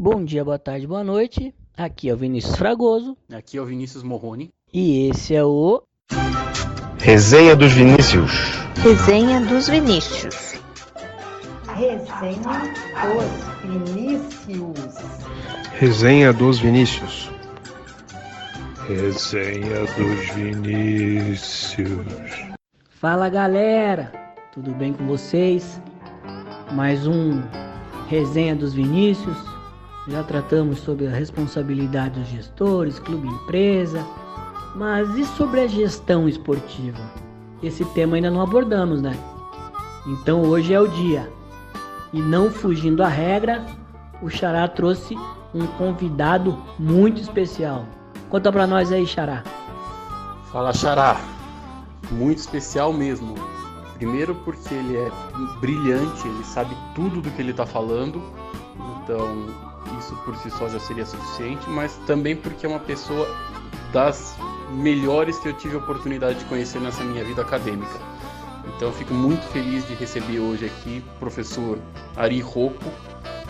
Bom dia, boa tarde, boa noite. Aqui é o Vinícius Fragoso. Aqui é o Vinícius Morrone. E esse é o. Resenha dos Vinícius. Resenha dos Vinícius. Resenha dos Vinícius. Resenha dos Vinícius. Resenha dos Vinícius. Fala galera, tudo bem com vocês? Mais um Resenha dos Vinícius. Já tratamos sobre a responsabilidade dos gestores, clube empresa. Mas e sobre a gestão esportiva? Esse tema ainda não abordamos, né? Então hoje é o dia. E não fugindo à regra, o Xará trouxe um convidado muito especial. Conta pra nós aí, Xará. Fala, Xará. Muito especial mesmo. Primeiro porque ele é brilhante, ele sabe tudo do que ele está falando. Então, isso por si só já seria suficiente, mas também porque é uma pessoa das melhores que eu tive a oportunidade de conhecer nessa minha vida acadêmica. Então eu fico muito feliz de receber hoje aqui o professor Ari Rocco,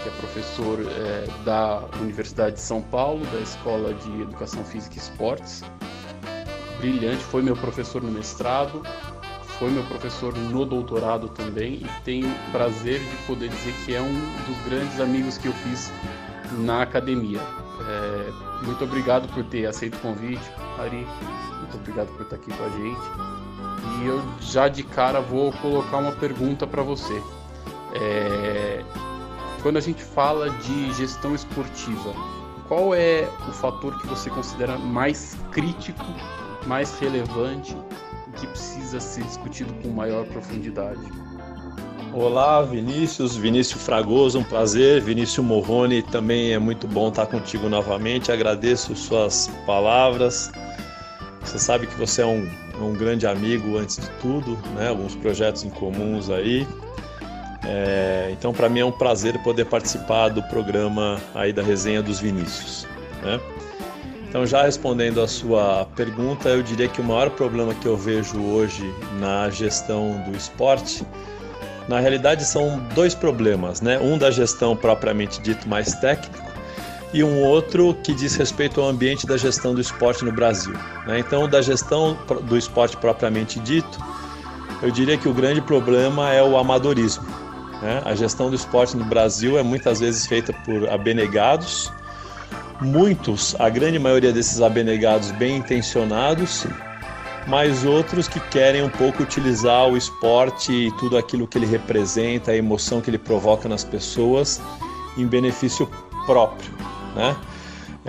que é professor é, da Universidade de São Paulo, da Escola de Educação Física e Esportes. Brilhante, foi meu professor no mestrado, foi meu professor no doutorado também e tenho prazer de poder dizer que é um dos grandes amigos que eu fiz na academia. É, muito obrigado por ter aceito o convite, Ari. Muito obrigado por estar aqui com a gente. E eu já de cara vou colocar uma pergunta para você. É, quando a gente fala de gestão esportiva, qual é o fator que você considera mais crítico, mais relevante e que precisa ser discutido com maior profundidade? Olá, Vinícius, Vinícius Fragoso, um prazer. Vinícius Morrone, também é muito bom estar contigo novamente. Agradeço suas palavras. Você sabe que você é um, um grande amigo antes de tudo, né? Alguns projetos em comuns aí. É, então, para mim é um prazer poder participar do programa aí da resenha dos Vinícius. Né? Então, já respondendo a sua pergunta, eu diria que o maior problema que eu vejo hoje na gestão do esporte na realidade, são dois problemas, né? Um da gestão propriamente dito mais técnico e um outro que diz respeito ao ambiente da gestão do esporte no Brasil. Né? Então, da gestão do esporte propriamente dito, eu diria que o grande problema é o amadorismo. Né? A gestão do esporte no Brasil é muitas vezes feita por abnegados, muitos, a grande maioria desses abnegados bem intencionados, mas outros que querem um pouco utilizar o esporte e tudo aquilo que ele representa, a emoção que ele provoca nas pessoas em benefício próprio, né?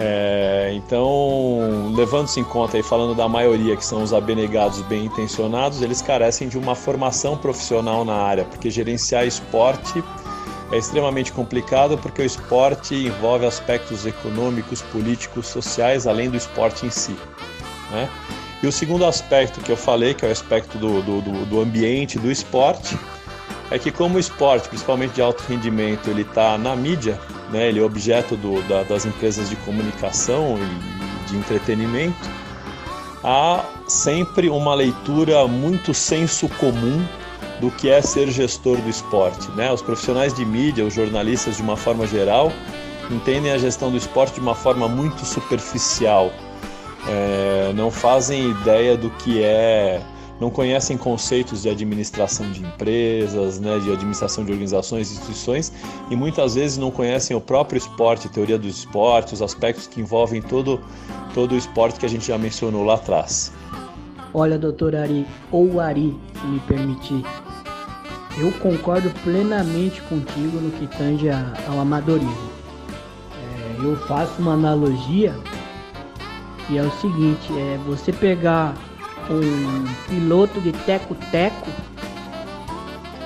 É, então, levando-se em conta e falando da maioria, que são os abnegados bem intencionados, eles carecem de uma formação profissional na área, porque gerenciar esporte é extremamente complicado, porque o esporte envolve aspectos econômicos, políticos, sociais, além do esporte em si. Né? E o segundo aspecto que eu falei, que é o aspecto do, do, do ambiente, do esporte, é que como o esporte, principalmente de alto rendimento, ele está na mídia, né, ele é objeto do, da, das empresas de comunicação e de entretenimento, há sempre uma leitura muito senso comum do que é ser gestor do esporte. Né? Os profissionais de mídia, os jornalistas de uma forma geral, entendem a gestão do esporte de uma forma muito superficial, é, não fazem ideia do que é, não conhecem conceitos de administração de empresas, né, de administração de organizações instituições, e muitas vezes não conhecem o próprio esporte, teoria do esporte, os aspectos que envolvem todo, todo o esporte que a gente já mencionou lá atrás. Olha, doutor Ari, ou Ari, se me permitir, eu concordo plenamente contigo no que tange ao amadorismo. É, eu faço uma analogia e é o seguinte, é você pegar um piloto de teco-teco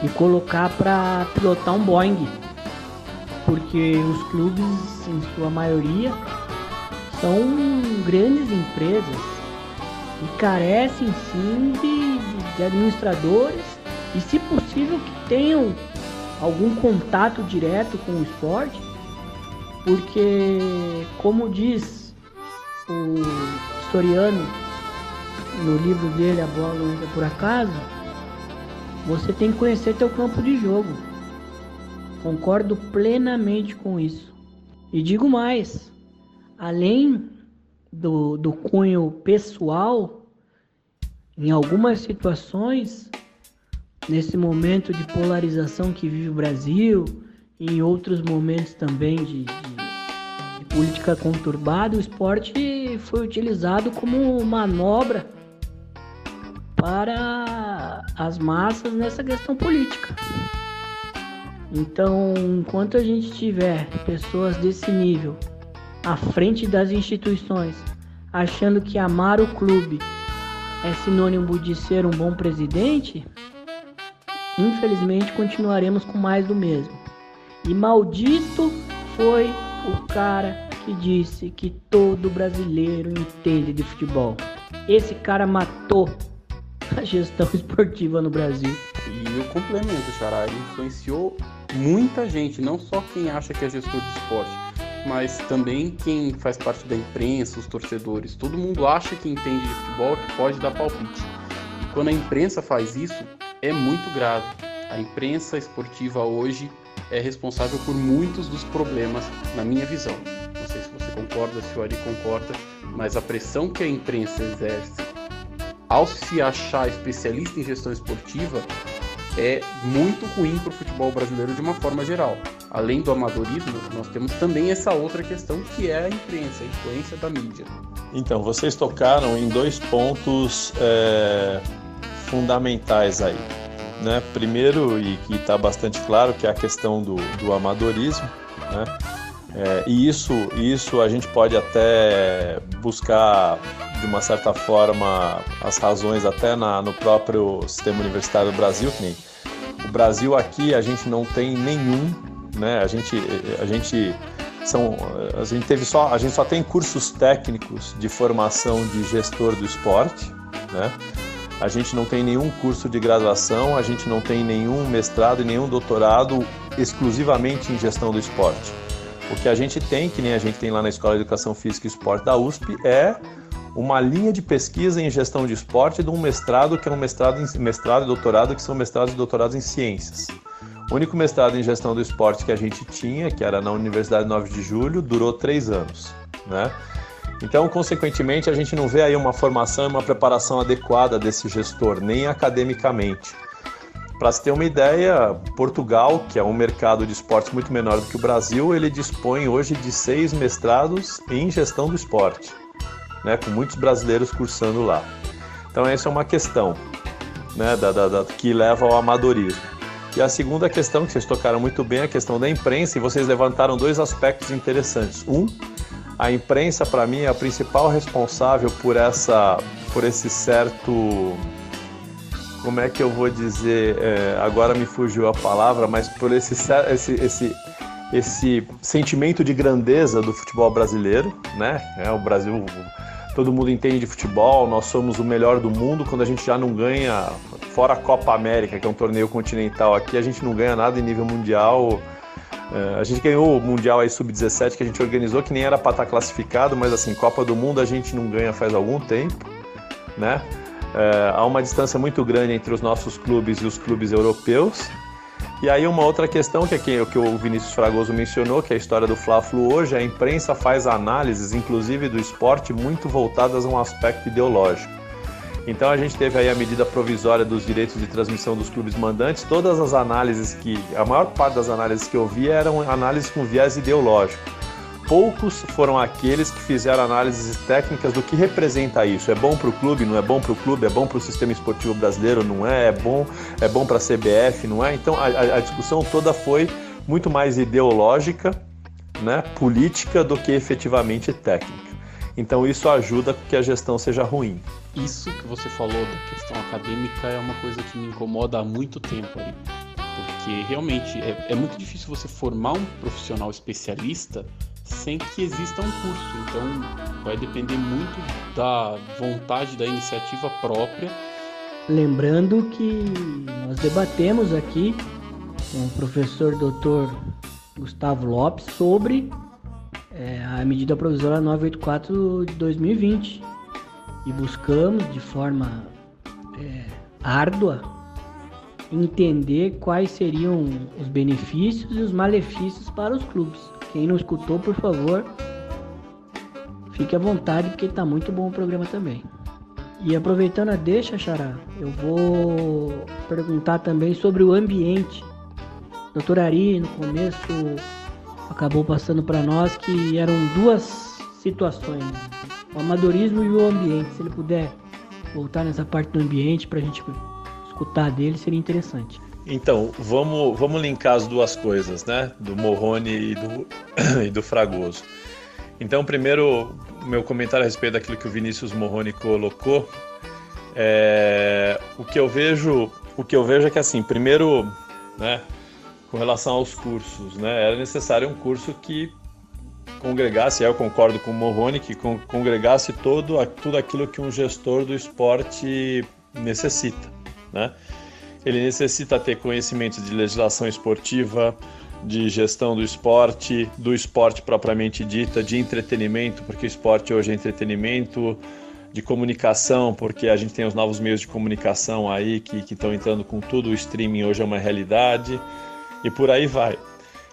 e colocar para pilotar um Boeing. Porque os clubes, em sua maioria, são grandes empresas e carecem sim de, de administradores e, se possível, que tenham algum contato direto com o esporte, porque, como diz o historiano no livro dele A Bola Não Por Acaso, você tem que conhecer teu campo de jogo. Concordo plenamente com isso. E digo mais, além do, do cunho pessoal, em algumas situações, nesse momento de polarização que vive o Brasil, em outros momentos também de, de, de política conturbada, o esporte foi utilizado como manobra para as massas nessa questão política. Então, enquanto a gente tiver pessoas desse nível à frente das instituições, achando que amar o clube é sinônimo de ser um bom presidente, infelizmente continuaremos com mais do mesmo. E maldito foi o cara que disse que todo brasileiro entende de futebol. Esse cara matou a gestão esportiva no Brasil. E o complemento, Xará, influenciou muita gente, não só quem acha que é gestor de esporte, mas também quem faz parte da imprensa, os torcedores. Todo mundo acha que entende de futebol, que pode dar palpite. E quando a imprensa faz isso, é muito grave. A imprensa esportiva hoje é responsável por muitos dos problemas, na minha visão. Concorda, se o Ari concorda, mas a pressão que a imprensa exerce ao se achar especialista em gestão esportiva é muito ruim para o futebol brasileiro de uma forma geral. Além do amadorismo, nós temos também essa outra questão que é a imprensa, a influência da mídia. Então, vocês tocaram em dois pontos é, fundamentais aí. Né? Primeiro, e que está bastante claro, que é a questão do, do amadorismo. Né? É, e isso, isso a gente pode até buscar, de uma certa forma, as razões até na, no próprio sistema universitário do Brasil, nem o Brasil aqui a gente não tem nenhum, né? A gente, a gente são, a gente teve só, a gente só tem cursos técnicos de formação de gestor do esporte, né? A gente não tem nenhum curso de graduação, a gente não tem nenhum mestrado e nenhum doutorado exclusivamente em gestão do esporte. O que a gente tem, que nem a gente tem lá na Escola de Educação Física e Esporte da USP, é uma linha de pesquisa em gestão de esporte de um mestrado que é um mestrado, em, mestrado e doutorado que são mestrados e doutorados em ciências. O único mestrado em gestão do esporte que a gente tinha, que era na Universidade 9 de Julho, durou três anos, né? Então, consequentemente, a gente não vê aí uma formação e uma preparação adequada desse gestor, nem academicamente. Para se ter uma ideia, Portugal, que é um mercado de esportes muito menor do que o Brasil, ele dispõe hoje de seis mestrados em gestão do esporte, né, com muitos brasileiros cursando lá. Então essa é uma questão né, da, da, da, que leva ao amadorismo. E a segunda questão, que vocês tocaram muito bem, é a questão da imprensa, e vocês levantaram dois aspectos interessantes. Um, a imprensa, para mim, é a principal responsável por, essa, por esse certo como é que eu vou dizer, é, agora me fugiu a palavra, mas por esse, esse, esse, esse sentimento de grandeza do futebol brasileiro, né? É, o Brasil, todo mundo entende de futebol, nós somos o melhor do mundo, quando a gente já não ganha, fora a Copa América, que é um torneio continental aqui, a gente não ganha nada em nível mundial. É, a gente ganhou o Mundial aí Sub-17 que a gente organizou, que nem era para estar tá classificado, mas assim, Copa do Mundo a gente não ganha faz algum tempo, né? É, há uma distância muito grande entre os nossos clubes e os clubes europeus. E aí uma outra questão que, aqui, que o Vinícius Fragoso mencionou, que é a história do Fla-Flu hoje, a imprensa faz análises, inclusive do esporte, muito voltadas a um aspecto ideológico. Então a gente teve aí a medida provisória dos direitos de transmissão dos clubes mandantes, todas as análises que, a maior parte das análises que eu vi eram análises com viés ideológico poucos foram aqueles que fizeram análises técnicas do que representa isso. É bom para o clube, não é bom para o clube, é bom para o sistema esportivo brasileiro, não é? É bom, é bom para a CBF, não é? Então a, a, discussão toda foi muito mais ideológica, né, política, do que efetivamente técnica. Então isso ajuda que a gestão seja ruim. Isso que você falou da questão acadêmica é uma coisa que me incomoda há muito tempo aí. Porque realmente é, é muito difícil você formar um profissional especialista sem que exista um curso. Então vai depender muito da vontade, da iniciativa própria. Lembrando que nós debatemos aqui com o professor Dr. Gustavo Lopes sobre é, a medida provisória 984 de 2020 e buscamos de forma é, árdua entender quais seriam os benefícios e os malefícios para os clubes Quem não escutou, por favor, fique à vontade, porque tá muito bom o programa também. E aproveitando a deixa, Xará, eu vou perguntar também sobre o ambiente. Doutor Ari, no começo, acabou passando para nós que eram duas situações, o amadorismo e o ambiente. Se ele puder voltar nessa parte do ambiente para a gente escutar dele, seria interessante. Então, vamos, vamos linkar as duas coisas, né? Do Morrone e do, e do Fragoso. Então, primeiro, meu comentário a respeito daquilo que o Vinícius Morrone colocou. É, o que eu vejo, o que eu vejo é que assim, primeiro, né, com relação aos cursos, né, era necessário um curso que congregasse, eu concordo com o Morrone, que congregasse todo, tudo aquilo que um gestor do esporte necessita, né? Ele necessita ter conhecimento de legislação esportiva, de gestão do esporte, do esporte propriamente dita, de entretenimento, porque o esporte hoje é entretenimento, de comunicação, porque a gente tem os novos meios de comunicação aí que estão entrando com tudo, o streaming hoje é uma realidade, e por aí vai.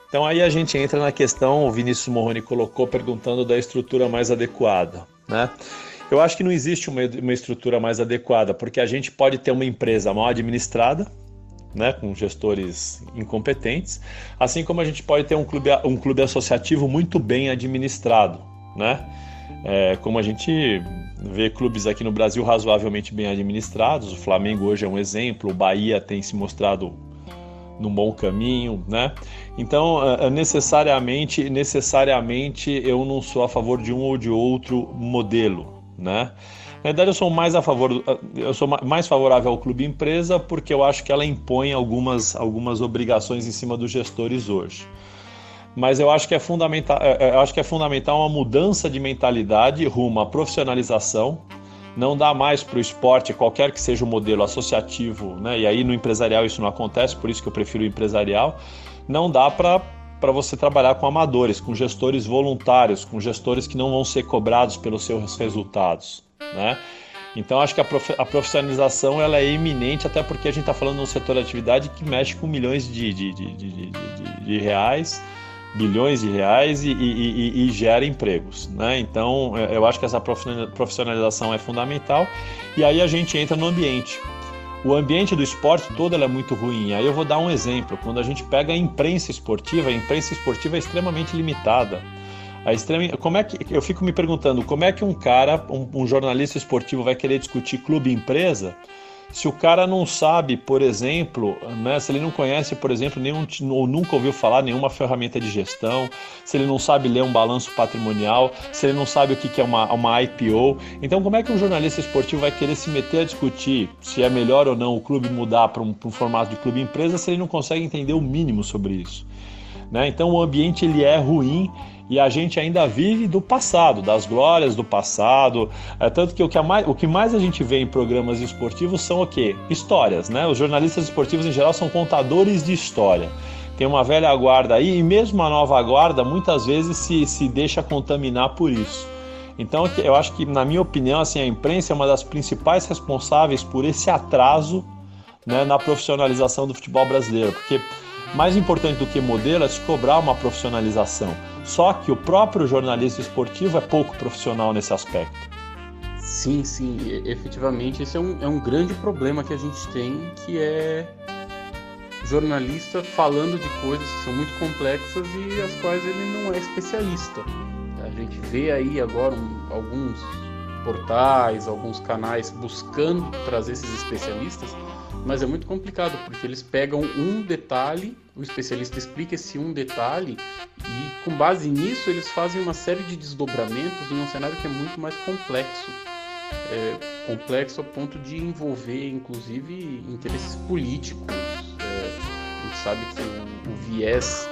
Então aí a gente entra na questão, o Vinícius Morrone colocou perguntando da estrutura mais adequada, né? Eu acho que não existe uma, uma estrutura mais adequada, porque a gente pode ter uma empresa mal administrada, né, com gestores incompetentes, assim como a gente pode ter um clube, um clube associativo muito bem administrado, né? É, como a gente vê clubes aqui no Brasil razoavelmente bem administrados, o Flamengo hoje é um exemplo, o Bahia tem se mostrado num bom caminho, né? Então, é, é, necessariamente, necessariamente eu não sou a favor de um ou de outro modelo, né? Na verdade, eu sou mais a favor, eu sou mais favorável ao clube empresa porque eu acho que ela impõe algumas, algumas obrigações em cima dos gestores hoje. Mas eu acho que é fundamental, é, é, eu acho que é fundamental uma mudança de mentalidade rumo à profissionalização. Não dá mais para o esporte, qualquer que seja o modelo associativo, né? E aí no empresarial isso não acontece, por isso que eu prefiro o empresarial. Não dá para para você trabalhar com amadores, com gestores voluntários, com gestores que não vão ser cobrados pelos seus resultados né? Então acho que a profissionalização ela é iminente, até porque a gente está falando de um setor de atividade que mexe com milhões de, de, de, de, de reais, bilhões de reais e, e, e, e, gera empregos. Né? Então é, eu acho que essa profissionalização é fundamental e aí a gente entra no ambiente. O ambiente do esporte todo é muito ruim. Aí eu vou dar um exemplo. Quando a gente pega a imprensa esportiva, a imprensa esportiva é extremamente limitada. A extrema, como é que eu fico me perguntando como é que um cara, um, um jornalista esportivo vai querer discutir clube empresa se o cara não sabe, por exemplo, né, se ele não conhece, por exemplo, nenhum ou nunca ouviu falar nenhuma ferramenta de gestão, se ele não sabe ler um balanço patrimonial, se ele não sabe o que é uma, uma IPO. Então, como é que um jornalista esportivo vai querer se meter a discutir se é melhor ou não o clube mudar para um, um formato de clube empresa se ele não consegue entender o mínimo sobre isso? Né? Então, o ambiente ele é ruim e a gente ainda vive do passado, das glórias do passado. É, tanto que o que, mais, o que mais a gente vê em programas esportivos são o quê? Histórias, né? Os jornalistas esportivos em geral são contadores de história. Tem uma velha guarda aí, e mesmo a nova guarda muitas vezes se, se deixa contaminar por isso. Então, eu acho que, na minha opinião, assim, a imprensa é uma das principais responsáveis por esse atraso né, na profissionalização do futebol brasileiro, porque mais importante do que modelo é se cobrar uma profissionalização. Só que o próprio jornalista esportivo é pouco profissional nesse aspecto. Sim, sim, efetivamente esse é um, é um grande problema que a gente tem, que é jornalista falando de coisas que são muito complexas e as quais ele não é especialista. A gente vê aí agora um, alguns portais, alguns canais buscando trazer esses especialistas, mas é muito complicado porque eles pegam um detalhe, o especialista explica esse um detalhe e com base nisso eles fazem uma série de desdobramentos em um cenário que é muito mais complexo. É, complexo ao ponto de envolver inclusive interesses políticos. É, a gente sabe que o, o viés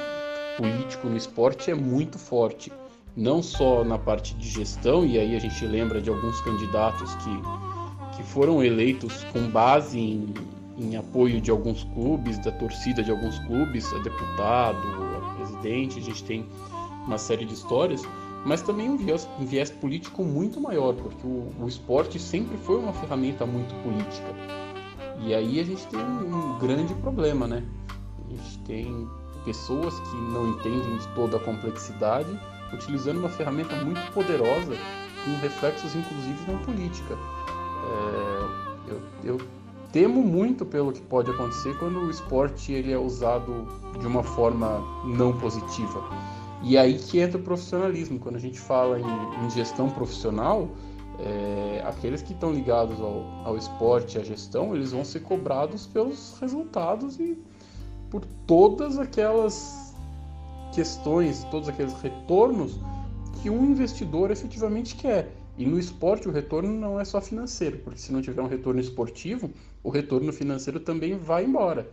político no esporte é muito forte, não só na parte de gestão, e aí a gente lembra de alguns candidatos que, que foram eleitos com base em, em apoio de alguns clubes, da torcida de alguns clubes, a deputado, a presidente, a gente tem uma série de histórias, mas também um viés, um viés político muito maior, porque o, o, esporte sempre foi uma ferramenta muito política. E aí a gente tem um, um grande problema, né? A gente tem pessoas que não entendem de toda a complexidade, utilizando uma ferramenta muito poderosa com reflexos inclusive na política. É, eu, eu temo muito pelo que pode acontecer quando o esporte ele é usado de uma forma não positiva. E aí que entra o profissionalismo. Quando a gente fala em, em gestão profissional, é, aqueles que estão ligados ao, ao esporte, à gestão, eles vão ser cobrados pelos resultados e por todas aquelas questões, todos aqueles retornos que um investidor efetivamente quer. E no esporte o retorno não é só financeiro, porque se não tiver um retorno esportivo, o retorno financeiro também vai embora.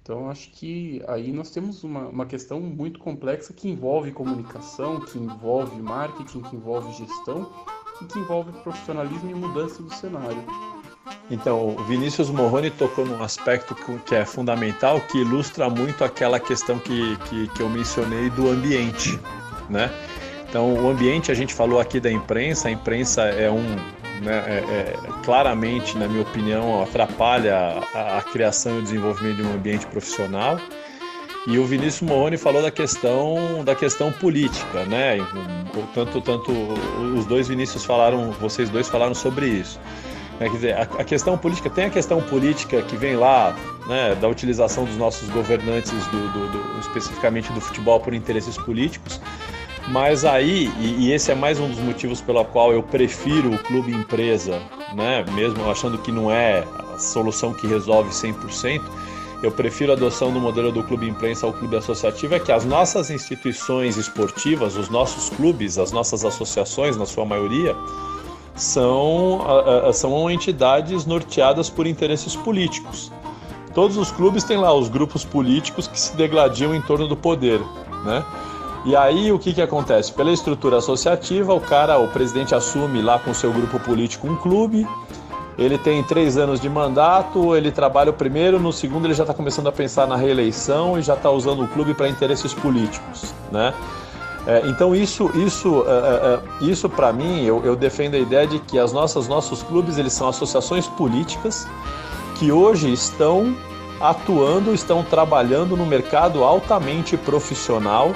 Então acho que aí nós temos uma, uma questão muito complexa que envolve comunicação, que envolve marketing, que envolve gestão e que envolve profissionalismo e mudança do cenário. Então, o Vinícius Morrone tocou num aspecto que é fundamental, que ilustra muito aquela questão que, que, que eu mencionei do ambiente, né? Então, o ambiente, a gente falou aqui da imprensa, a imprensa é um, né, é, é, claramente, na minha opinião, atrapalha a, a, criação e o desenvolvimento de um ambiente profissional. E o Vinícius Morrone falou da questão da questão política, né? Tanto, tanto os dois Vinícius falaram, vocês dois falaram sobre isso. Né? Quer dizer, a, a, questão política tem a questão política que vem lá, né, da utilização dos nossos governantes, do, do, do especificamente do futebol, por interesses políticos. Mas aí, e, e, esse é mais um dos motivos pelo qual eu prefiro o clube empresa, né? mesmo achando que não é a solução que resolve 100%, eu prefiro a adoção do modelo do clube imprensa ao clube associativo, é que as nossas instituições esportivas, os nossos clubes, as nossas associações, na sua maioria, são, são entidades norteadas por interesses políticos. Todos os clubes têm lá os grupos políticos que se degladiam em torno do poder, né? E aí o que, que acontece? Pela estrutura associativa, o cara, o presidente assume lá com seu grupo político um clube, ele tem três anos de mandato, ele trabalha o primeiro, no segundo ele já está começando a pensar na reeleição e já está usando o clube para interesses políticos, né? É, então isso, isso, é, é, é isso para mim, eu, eu, defendo a ideia de que as nossas nossos clubes eles são associações políticas que hoje estão atuando, estão trabalhando no mercado altamente profissional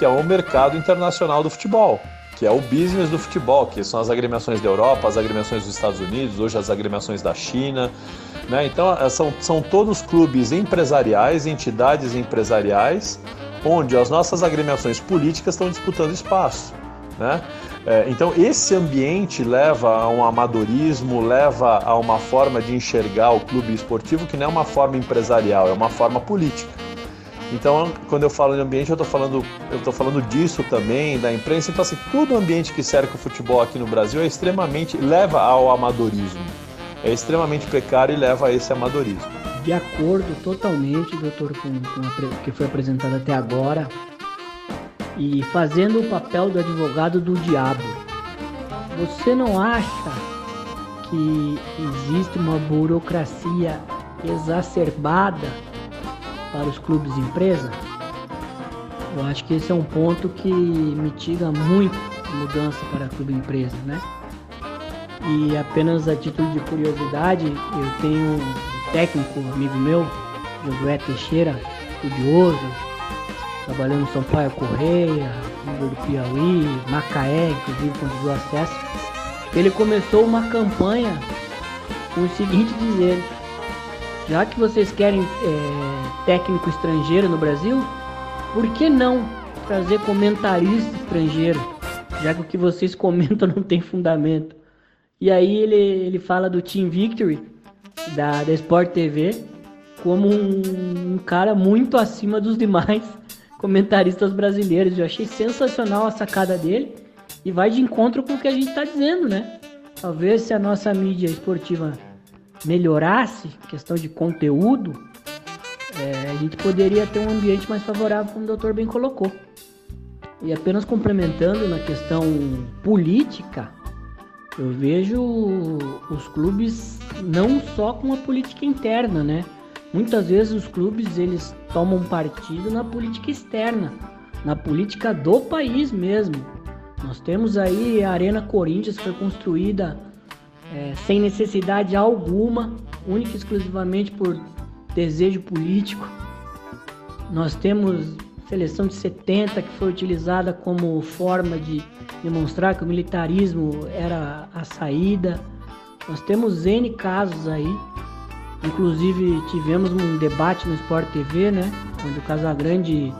que é o mercado internacional do futebol, que é o business do futebol, que são as agremiações da Europa, as agremiações dos Estados Unidos, hoje as agremiações da China. Né? Então, é, são, são todos clubes empresariais, entidades empresariais, onde as nossas agremiações políticas estão disputando espaço. Né? É, então, esse ambiente leva a um amadorismo, leva a uma forma de enxergar o clube esportivo que não é uma forma empresarial, é uma forma política. Então, quando eu falo de ambiente, eu estou falando, eu tô falando disso também, da imprensa. Então, assim, todo o ambiente que cerca o futebol aqui no Brasil é extremamente, leva ao amadorismo. É extremamente precário e leva a esse amadorismo. De acordo totalmente, doutor, com, o que foi apresentado até agora. E fazendo o papel do advogado do diabo. Você não acha que existe uma burocracia exacerbada para os clubes empresa, eu acho que esse é um ponto que mitiga muito a mudança para clube empresa, né? E apenas a título de curiosidade, eu tenho um técnico amigo meu, Josué Teixeira, estudioso, trabalhando São Paulo Correia, Igor do Piauí, Macaé, inclusive conseguiu acesso. Ele começou uma campanha com o seguinte dizer, já que vocês querem é, técnico estrangeiro no Brasil, por que não trazer comentarista estrangeiro? Já que o que vocês comentam não tem fundamento. E aí ele, ele fala do Team Victory, da, da Sport TV, como um, um cara muito acima dos demais comentaristas brasileiros. Eu achei sensacional a sacada dele e vai de encontro com o que a gente está dizendo, né? Talvez se a nossa mídia esportiva melhorasse, questão de conteúdo, é, a gente poderia ter um ambiente mais favorável, como o doutor bem colocou. E apenas complementando na questão política, eu vejo os clubes não só com a política interna, né? Muitas vezes os clubes eles tomam partido na política externa, na política do país mesmo. Nós temos aí a Arena Corinthians que foi construída é, sem necessidade alguma, única e exclusivamente por desejo político. Nós temos seleção de 70 que foi utilizada como forma de demonstrar que o militarismo era a saída. Nós temos N casos aí. Inclusive tivemos um debate no Sport TV, né? Onde o Casagrande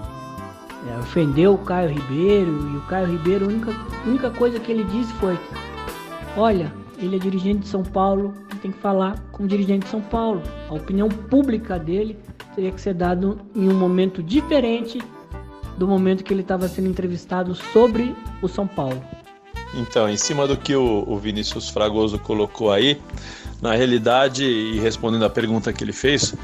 é, ofendeu o Caio Ribeiro e o Caio Ribeiro, a única, única coisa que ele disse foi: Olha, ele é dirigente de São Paulo, tem que falar como dirigente de São Paulo. A opinião pública dele teria que ser dada em um momento diferente do momento que ele estava sendo entrevistado sobre o São Paulo. Então, em cima do que o, o Vinícius Fragoso colocou aí, na realidade, e respondendo a pergunta que ele fez,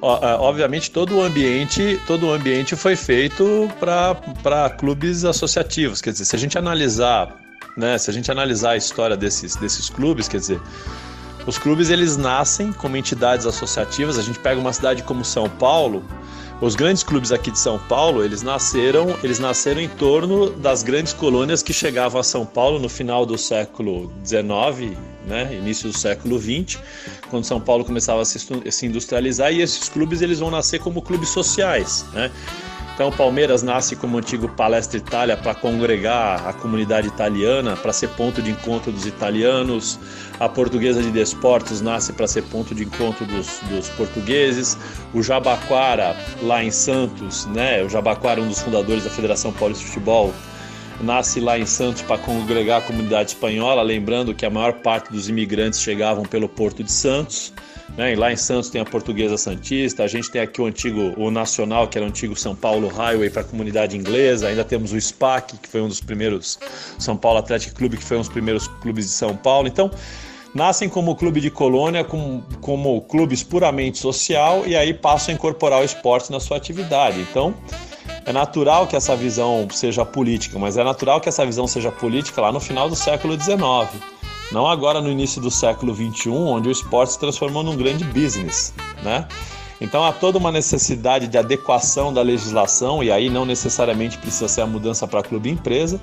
obviamente todo o ambiente todo o ambiente foi feito para clubes associativos quer dizer se a gente analisar né? Se a gente analisar a história desses, desses clubes quer dizer os clubes eles nascem como entidades associativas. A gente pega uma cidade como São Paulo os grandes clubes aqui de São Paulo, eles nasceram, eles nasceram em torno das grandes colônias que chegavam a São Paulo no final do século XIX, né, início do século XX, quando São Paulo começava a se, industrializar e esses clubes eles vão nascer como clubes sociais, né? Então, o Palmeiras nasce como antigo Palestra Itália para congregar a comunidade italiana, para ser ponto de encontro dos italianos. A Portuguesa de Desportos nasce para ser ponto de encontro dos, dos, portugueses. O Jabaquara, lá em Santos, né? O Jabaquara, um dos fundadores da Federação Paulista de Futebol, nasce lá em Santos para congregar a comunidade espanhola, lembrando que a maior parte dos imigrantes chegavam pelo Porto de Santos. Né? lá em Santos tem a Portuguesa Santista, a gente tem aqui o antigo, o Nacional, que era o antigo São Paulo Highway para a comunidade inglesa, ainda temos o SPAC, que foi um dos primeiros, São Paulo Athletic Clube, que foi um dos primeiros clubes de São Paulo. Então, nascem como clube de colônia, como, como clubes puramente social e aí passam a incorporar o esporte na sua atividade. Então, é natural que essa visão seja política, mas é natural que essa visão seja política lá no final do século XIX. Não agora no início do século XXI, onde o esporte se transformou num grande business, né? Então há toda uma necessidade de adequação da legislação, e aí não necessariamente precisa ser a mudança para clube e empresa,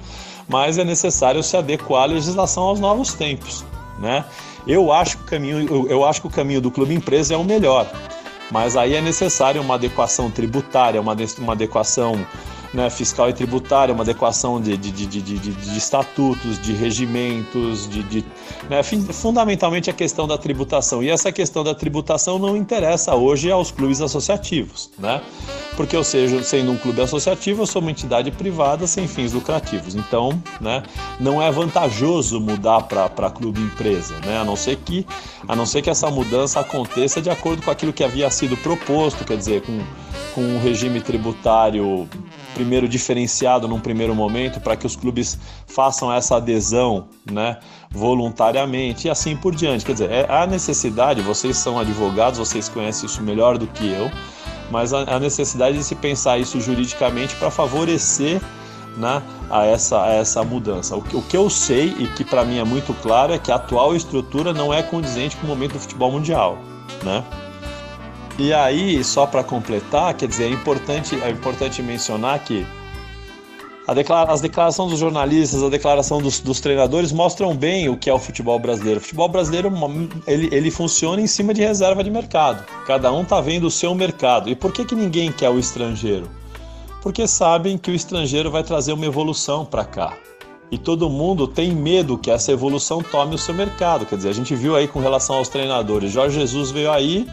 mas é necessário se adequar a legislação aos novos tempos. Né? Eu, acho que o caminho, eu acho que o caminho do clube empresa é o melhor, mas aí é necessário uma adequação tributária, uma, uma adequação né, fiscal e tributária, uma adequação de, de, de, de, estatutos, de regimentos, de né, fundamentalmente a questão da tributação. E essa questão da tributação não interessa hoje aos clubes associativos, né? Porque eu seja sendo um clube associativo, eu sou uma entidade privada sem fins lucrativos. Então, né, não é vantajoso mudar para clube empresa, né? A não ser que a não ser que essa mudança aconteça de acordo com aquilo que havia sido proposto, quer dizer, com, com um regime tributário primeiro diferenciado num primeiro momento para que os clubes façam essa adesão, né, voluntariamente e assim por diante. Quer dizer, é a necessidade, vocês são advogados, vocês conhecem isso melhor do que eu, mas a, necessidade de se pensar isso juridicamente para favorecer né, a, essa, a essa mudança. O que, o que eu sei e que para mim é muito claro é que a atual estrutura não é condizente com o momento do futebol mundial. Né? E aí, só para completar, quer dizer, é importante, é importante mencionar que Declara as declarações dos jornalistas, a declaração dos, dos, treinadores mostram bem o que é o futebol brasileiro. O futebol brasileiro ele, ele funciona em cima de reserva de mercado. Cada um está vendo o seu mercado. E por que, que ninguém quer o estrangeiro? Porque sabem que o estrangeiro vai trazer uma evolução para cá. E todo mundo tem medo que essa evolução tome o seu mercado. Quer dizer, a gente viu aí com relação aos treinadores. Jorge Jesus veio aí,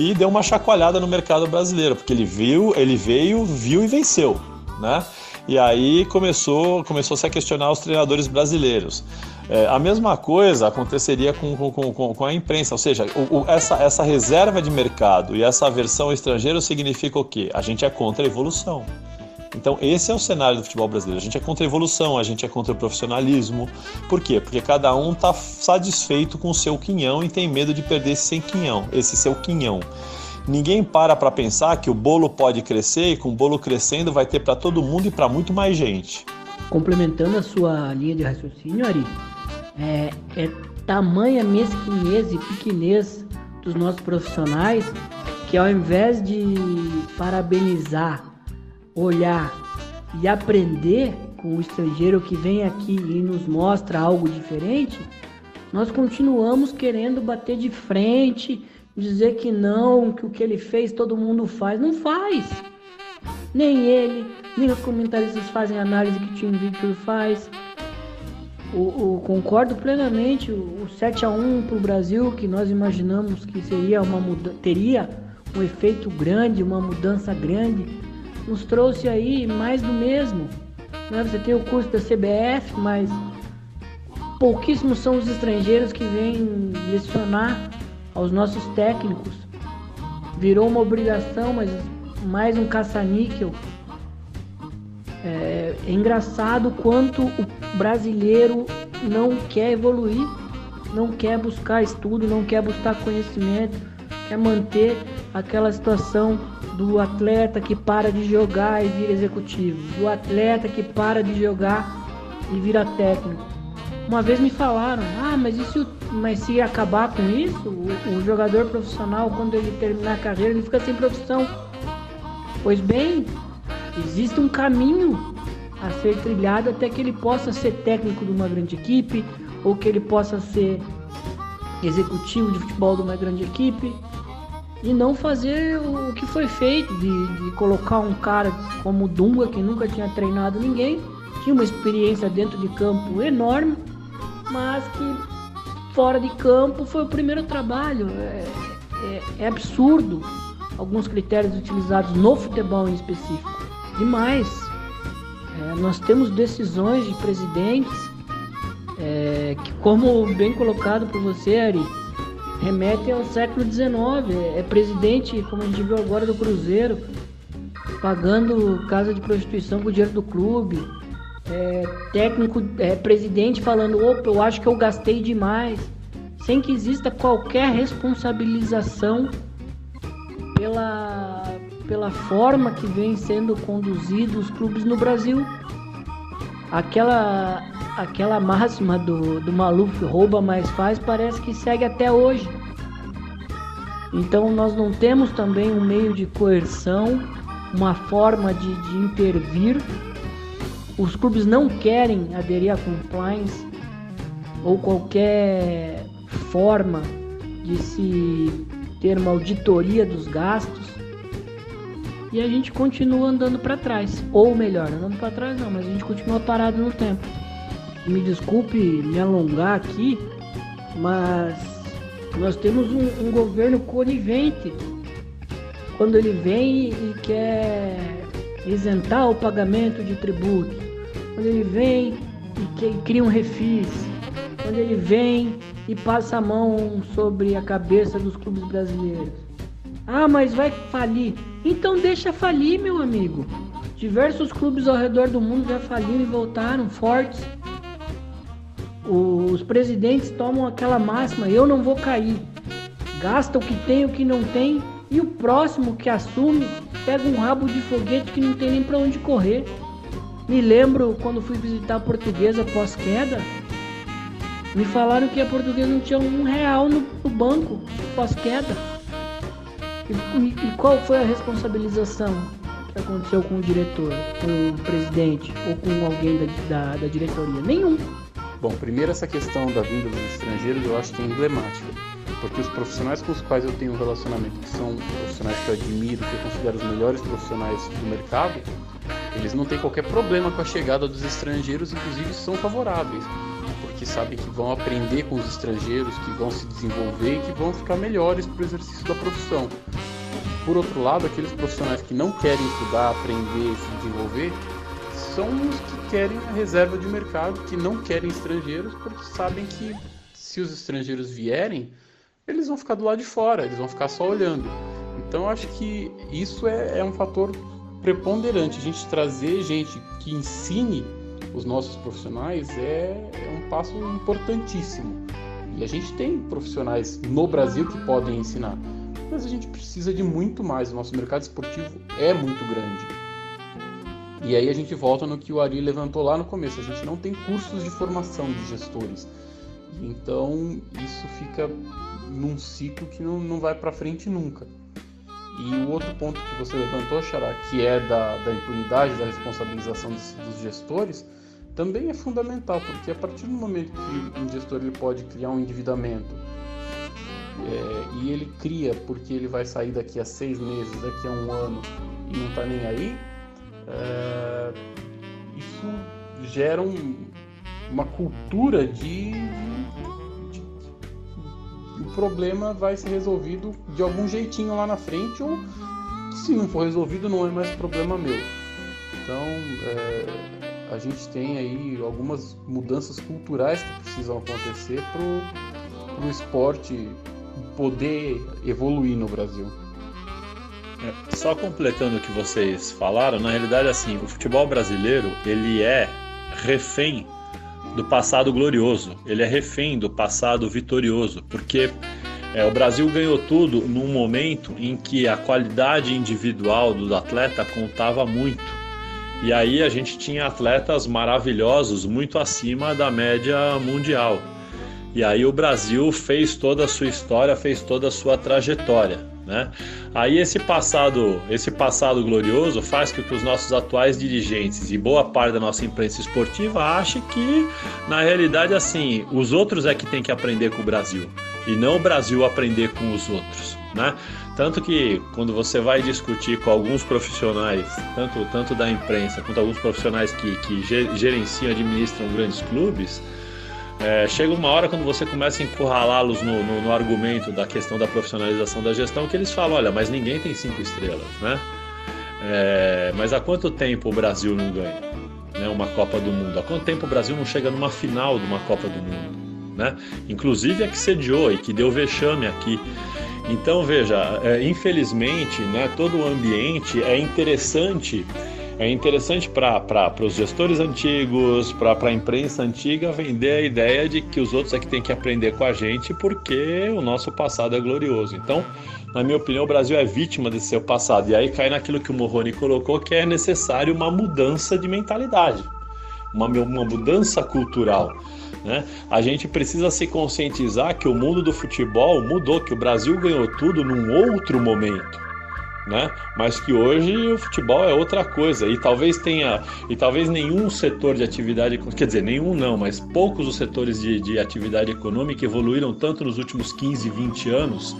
e deu uma chacoalhada no mercado brasileiro, porque ele viu, ele veio, viu e venceu, né? E aí começou, começou -se a questionar os treinadores brasileiros. É, a mesma coisa aconteceria com, com, com, com a imprensa, ou seja, o, o, essa, essa reserva de mercado e essa aversão estrangeiro significa o quê? A gente é contra a evolução. Então, esse é o cenário do futebol brasileiro. A gente é contra a evolução, a gente é contra o profissionalismo. Por quê? Porque cada um está satisfeito com o seu quinhão e tem medo de perder esse sem quinhão, esse seu quinhão. Ninguém para para pensar que o bolo pode crescer e com o bolo crescendo vai ter para todo mundo e para muito mais gente. Complementando a sua linha de raciocínio, Ari, é, é tamanha mesquinhez e pequenez dos nossos profissionais que ao invés de parabenizar olhar e aprender com o estrangeiro que vem aqui e nos mostra algo diferente, nós continuamos querendo bater de frente, dizer que não, que o que ele fez todo mundo faz. Não faz. Nem ele, nem os comentaristas fazem a análise que o Tim Victor faz. O, o, concordo plenamente, o, o 7 a 1 para o Brasil, que nós imaginamos que seria uma teria um efeito grande, uma mudança grande, nos trouxe aí mais do mesmo. Né? Você tem o curso da CBF, mas pouquíssimos são os estrangeiros que vêm lecionar aos nossos técnicos. Virou uma obrigação, mas mais um caça-níquel. É, é engraçado quanto o brasileiro não quer evoluir, não quer buscar estudo, não quer buscar conhecimento, quer manter aquela situação do atleta que para de jogar e vira executivo, do atleta que para de jogar e vira técnico. Uma vez me falaram, ah, mas se, mas se acabar com isso, o, o jogador profissional, quando ele terminar a carreira, ele fica sem profissão. Pois bem, existe um caminho a ser trilhado até que ele possa ser técnico de uma grande equipe ou que ele possa ser executivo de futebol de uma grande equipe e não fazer o que foi feito de, de colocar um cara como o Dunga que nunca tinha treinado ninguém, tinha uma experiência dentro de campo enorme, mas que fora de campo foi o primeiro trabalho. É, é, é absurdo alguns critérios utilizados no futebol em específico. Demais. É, nós temos decisões de presidentes é, que, como bem colocado por você, Ari, remetem ao século XIX. É, presidente, como a gente viu agora do Cruzeiro, pagando casa de prostituição com o dinheiro do clube. É, técnico, é, presidente falando, opa, eu acho que eu gastei demais, sem que exista qualquer responsabilização pela, pela forma que vem sendo conduzidos os clubes no Brasil. Aquela, aquela máxima do, do Maluf rouba mais faz parece que segue até hoje. Então nós não temos também um meio de coerção, uma forma de, de intervir. Os clubes não querem aderir a compliance ou qualquer forma de se ter uma auditoria dos gastos e a gente continua andando para trás, ou melhor, andando para trás não, mas a gente continua parado no tempo. Me desculpe me alongar aqui, mas nós temos um, um governo conivente quando ele vem e quer isentar o pagamento de tributos, quando ele vem e que, cria um refis, quando ele vem e passa a mão sobre a cabeça dos clubes brasileiros. Ah, mas vai falir. Então deixa falir, meu amigo. Diversos clubes ao redor do mundo já faliram e voltaram fortes. Os presidentes tomam aquela máxima: eu não vou cair. Gasta o que tem, o que não tem, e o próximo que assume pega um rabo de foguete que não tem nem para onde correr. Me lembro quando fui visitar a portuguesa pós-queda, me falaram que a portuguesa não tinha um real no, no banco pós-queda. E, e, qual foi a responsabilização que aconteceu com o diretor, com o presidente ou com alguém da, da, da diretoria? Nenhum. Bom, primeiro essa questão da vinda dos estrangeiros eu acho que é emblemática. Porque os profissionais com os quais eu tenho um relacionamento, que são profissionais que eu admiro, que eu considero os melhores profissionais do mercado, eles não têm qualquer problema com a chegada dos estrangeiros, inclusive são favoráveis que sabem que vão aprender com os estrangeiros, que vão se desenvolver e que vão ficar melhores para o exercício da profissão. Por outro lado, aqueles profissionais que não querem estudar, aprender se desenvolver são os que querem a reserva de mercado, que não querem estrangeiros, porque sabem que se os estrangeiros vierem, eles vão ficar do lado de fora, eles vão ficar só olhando. Então, acho que isso é, é um fator preponderante, a gente trazer gente que ensine os nossos profissionais é, é um passo importantíssimo. E a gente tem profissionais no Brasil que podem ensinar, mas a gente precisa de muito mais. O nosso mercado esportivo é muito grande. E aí a gente volta no que o Ari levantou lá no começo: a gente não tem cursos de formação de gestores. Então isso fica num ciclo que não, não vai para frente nunca. E o outro ponto que você levantou, Xará, que é da, da impunidade, da responsabilização dos, dos gestores, também é fundamental, porque a partir do momento que um gestor ele pode criar um endividamento é, e ele cria porque ele vai sair daqui a seis meses, daqui a um ano e não está nem aí, é, isso gera um, uma cultura de, de, de, o problema vai ser resolvido de algum jeitinho lá na frente ou se não for resolvido não é mais problema meu. Então é, a gente tem aí algumas mudanças culturais que precisam acontecer para o esporte poder evoluir no Brasil. É, só completando o que vocês falaram, na realidade assim, o futebol brasileiro ele é refém do passado glorioso, ele é refém do passado vitorioso, porque é, o Brasil ganhou tudo num momento em que a qualidade individual do atleta contava muito. E aí a gente tinha atletas maravilhosos, muito acima da média mundial. E aí o Brasil fez toda a sua história, fez toda a sua trajetória. Né? Aí esse passado, esse passado glorioso faz com que os nossos atuais dirigentes e boa parte da nossa imprensa esportiva ache que na realidade assim os outros é que tem que aprender com o Brasil e não o Brasil aprender com os outros, né? Tanto que quando você vai discutir com alguns profissionais, tanto, tanto da imprensa quanto alguns profissionais que, que gerenciam, administram grandes clubes, é, chega uma hora quando você começa a encurralá-los no, no, no, argumento da questão da profissionalização da gestão que eles falam, olha, mas ninguém tem cinco estrelas, né? É, mas há quanto tempo o Brasil não ganha né, uma Copa do Mundo? Há quanto tempo o Brasil não chega numa final de uma Copa do Mundo? Né? Inclusive a que sediou e que deu vexame aqui. Então veja, é, infelizmente, né, todo o ambiente é interessante é interessante para os gestores antigos, para a imprensa antiga, vender a ideia de que os outros é que tem que aprender com a gente porque o nosso passado é glorioso. Então, na minha opinião, o Brasil é vítima desse seu passado. E aí cai naquilo que o Morrone colocou, que é necessário uma mudança de mentalidade, uma, uma mudança cultural. Né? A gente precisa se conscientizar que o mundo do futebol mudou, que o Brasil ganhou tudo num outro momento né? Mas que hoje o futebol é outra coisa e talvez tenha e talvez nenhum setor de atividade, quer dizer, nenhum não, mas poucos os setores de, de atividade econômica evoluíram tanto nos últimos 15, 20 anos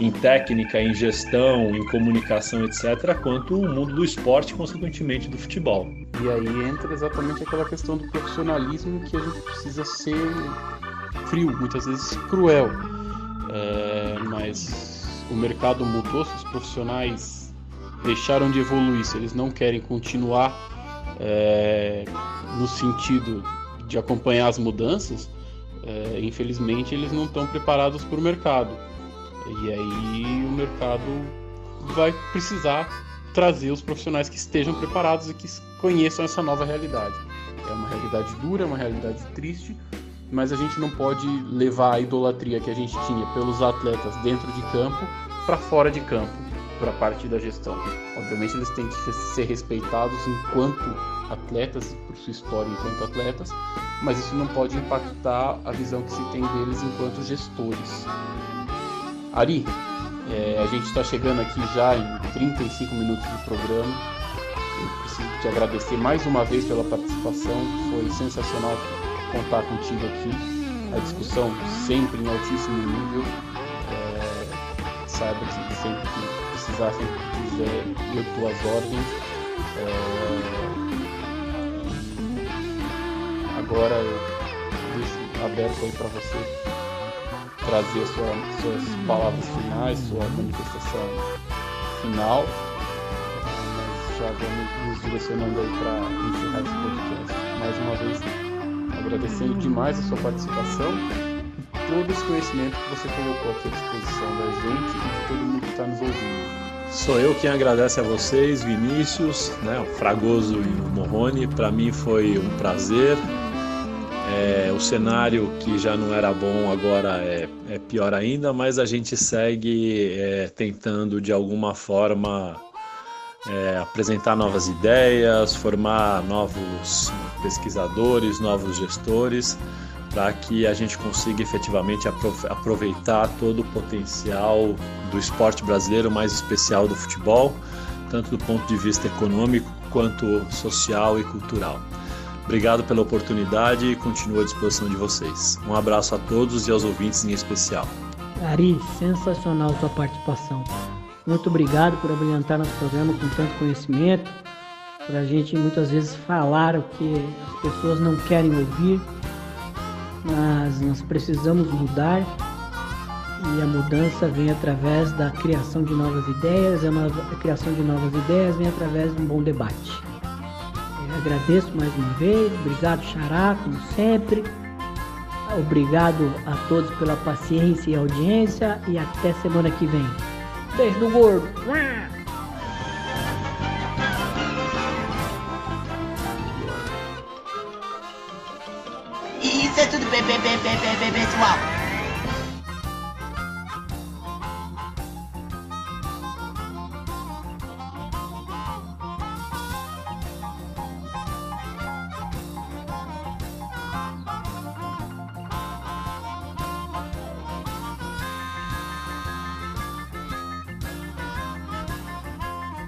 em técnica, em gestão, em comunicação, etc., quanto o mundo do esporte, consequentemente do futebol. E aí entra exatamente aquela questão do profissionalismo que a gente precisa ser frio, muitas vezes cruel, é, mas o mercado mudou, se os profissionais deixaram de evoluir, se eles não querem continuar é, no sentido de acompanhar as mudanças, é, infelizmente eles não estão preparados para o mercado. E aí o mercado vai precisar trazer os profissionais que estejam preparados e que conheçam essa nova realidade. É uma realidade dura, é uma realidade triste, mas a gente não pode levar a idolatria que a gente tinha pelos atletas dentro de campo para fora de campo, para a parte da gestão. Obviamente eles têm que ser respeitados enquanto atletas, por sua história enquanto atletas, mas isso não pode impactar a visão que se tem deles enquanto gestores. Ari, é, a gente está chegando aqui já em 35 minutos de programa. Eu preciso te agradecer mais uma vez pela participação, foi sensacional contar contigo aqui. A discussão sempre em altíssimo nível. É, saiba que sempre que precisar, sempre que quiser, eu tuas ordens. É, agora eu deixo aberto aí para você trazer sua, suas palavras finais, sua manifestação final. Mas já vamos nos direcionando aí para encerrar esse podcast. Mais uma vez, agradecendo demais a sua participação e todo esse conhecimento que você colocou aqui à disposição da gente e de todo mundo que está nos ouvindo. Sou eu quem agradece a vocês, Vinícius, né, o Fragoso e o Morrone. Para mim foi um prazer. É, o cenário que já não era bom agora é, é pior ainda, mas a gente segue é, tentando de alguma forma é, apresentar novas ideias, formar novos pesquisadores, novos gestores, para que a gente consiga efetivamente aproveitar todo o potencial do esporte brasileiro, mais especial do futebol, tanto do ponto de vista econômico quanto social e cultural. Obrigado pela oportunidade e continuo à disposição de vocês. Um abraço a todos e aos ouvintes em especial. Ari, sensacional sua participação. Muito obrigado por abrilhantar nosso programa com tanto conhecimento. Para a gente muitas vezes falar o que as pessoas não querem ouvir, mas nós precisamos mudar e a mudança vem através da criação de novas ideias, a, criação de novas ideias vem através de um bom debate. Eu agradeço mais uma vez, obrigado Xará, como sempre. Obrigado a todos pela paciência e audiência e até semana que vem. Beijo do gordo.